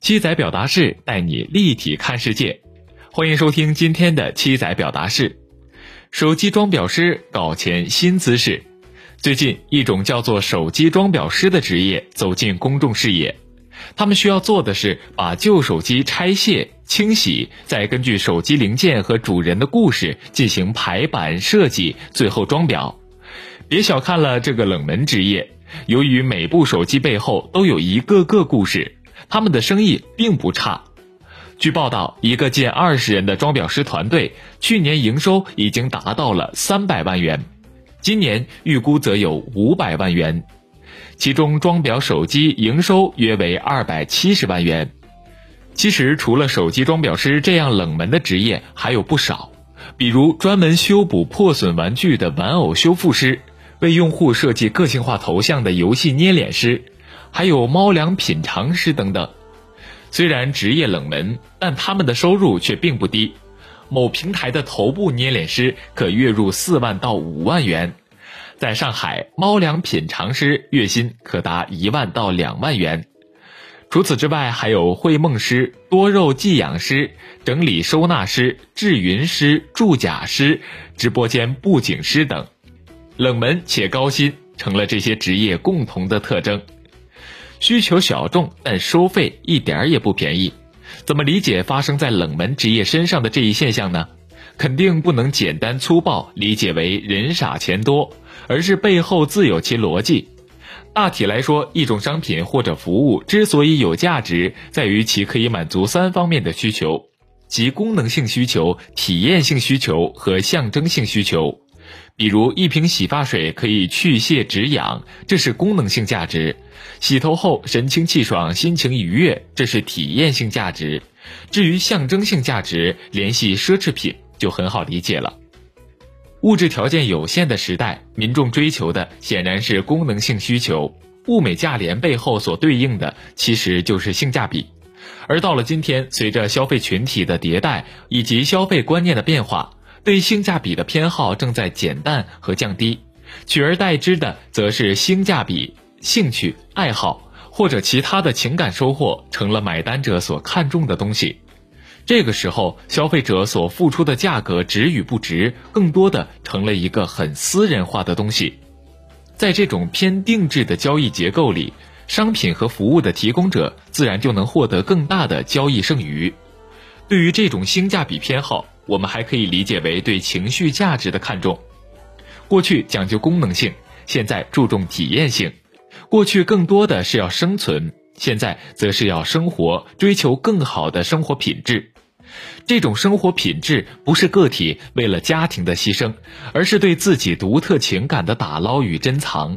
七仔表达式带你立体看世界，欢迎收听今天的七仔表达式。手机装裱师搞钱新姿势，最近一种叫做手机装裱师的职业走进公众视野。他们需要做的是把旧手机拆卸、清洗，再根据手机零件和主人的故事进行排版设计，最后装裱。别小看了这个冷门职业，由于每部手机背后都有一个个故事。他们的生意并不差。据报道，一个近二十人的装裱师团队去年营收已经达到了三百万元，今年预估则有五百万元。其中，装裱手机营收约为二百七十万元。其实，除了手机装裱师这样冷门的职业，还有不少，比如专门修补破损玩具的玩偶修复师，为用户设计个性化头像的游戏捏脸师。还有猫粮品尝师等等，虽然职业冷门，但他们的收入却并不低。某平台的头部捏脸师可月入四万到五万元，在上海，猫粮品尝师月薪可达一万到两万元。除此之外，还有绘梦师、多肉寄养师、整理收纳师、制云师、铸甲师、直播间布景师等，冷门且高薪成了这些职业共同的特征。需求小众，但收费一点儿也不便宜。怎么理解发生在冷门职业身上的这一现象呢？肯定不能简单粗暴理解为人傻钱多，而是背后自有其逻辑。大体来说，一种商品或者服务之所以有价值，在于其可以满足三方面的需求，即功能性需求、体验性需求和象征性需求。比如一瓶洗发水可以去屑止痒，这是功能性价值；洗头后神清气爽、心情愉悦，这是体验性价值。至于象征性价值，联系奢侈品就很好理解了。物质条件有限的时代，民众追求的显然是功能性需求，物美价廉背后所对应的其实就是性价比。而到了今天，随着消费群体的迭代以及消费观念的变化。对性价比的偏好正在减淡和降低，取而代之的则是性价比、兴趣、爱好或者其他的情感收获成了买单者所看重的东西。这个时候，消费者所付出的价格值与不值，更多的成了一个很私人化的东西。在这种偏定制的交易结构里，商品和服务的提供者自然就能获得更大的交易剩余。对于这种性价比偏好。我们还可以理解为对情绪价值的看重。过去讲究功能性，现在注重体验性。过去更多的是要生存，现在则是要生活，追求更好的生活品质。这种生活品质不是个体为了家庭的牺牲，而是对自己独特情感的打捞与珍藏。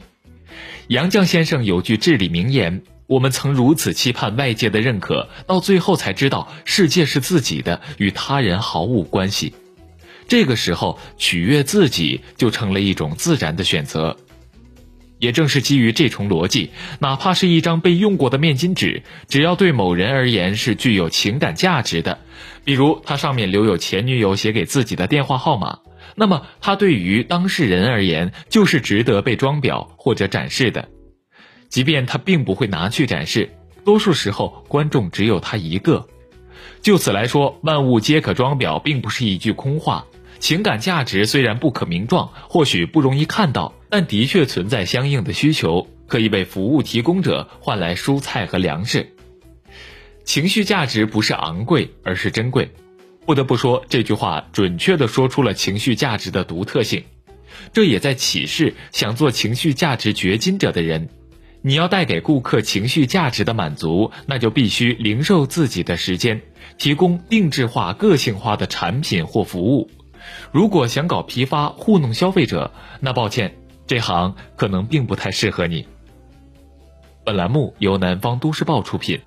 杨绛先生有句至理名言。我们曾如此期盼外界的认可，到最后才知道世界是自己的，与他人毫无关系。这个时候，取悦自己就成了一种自然的选择。也正是基于这重逻辑，哪怕是一张被用过的面巾纸，只要对某人而言是具有情感价值的，比如它上面留有前女友写给自己的电话号码，那么它对于当事人而言就是值得被装裱或者展示的。即便他并不会拿去展示，多数时候观众只有他一个。就此来说，万物皆可装裱，并不是一句空话。情感价值虽然不可名状，或许不容易看到，但的确存在相应的需求，可以为服务提供者换来蔬菜和粮食。情绪价值不是昂贵，而是珍贵。不得不说，这句话准确地说出了情绪价值的独特性。这也在启示想做情绪价值掘金者的人。你要带给顾客情绪价值的满足，那就必须零售自己的时间，提供定制化、个性化的产品或服务。如果想搞批发糊弄消费者，那抱歉，这行可能并不太适合你。本栏目由南方都市报出品。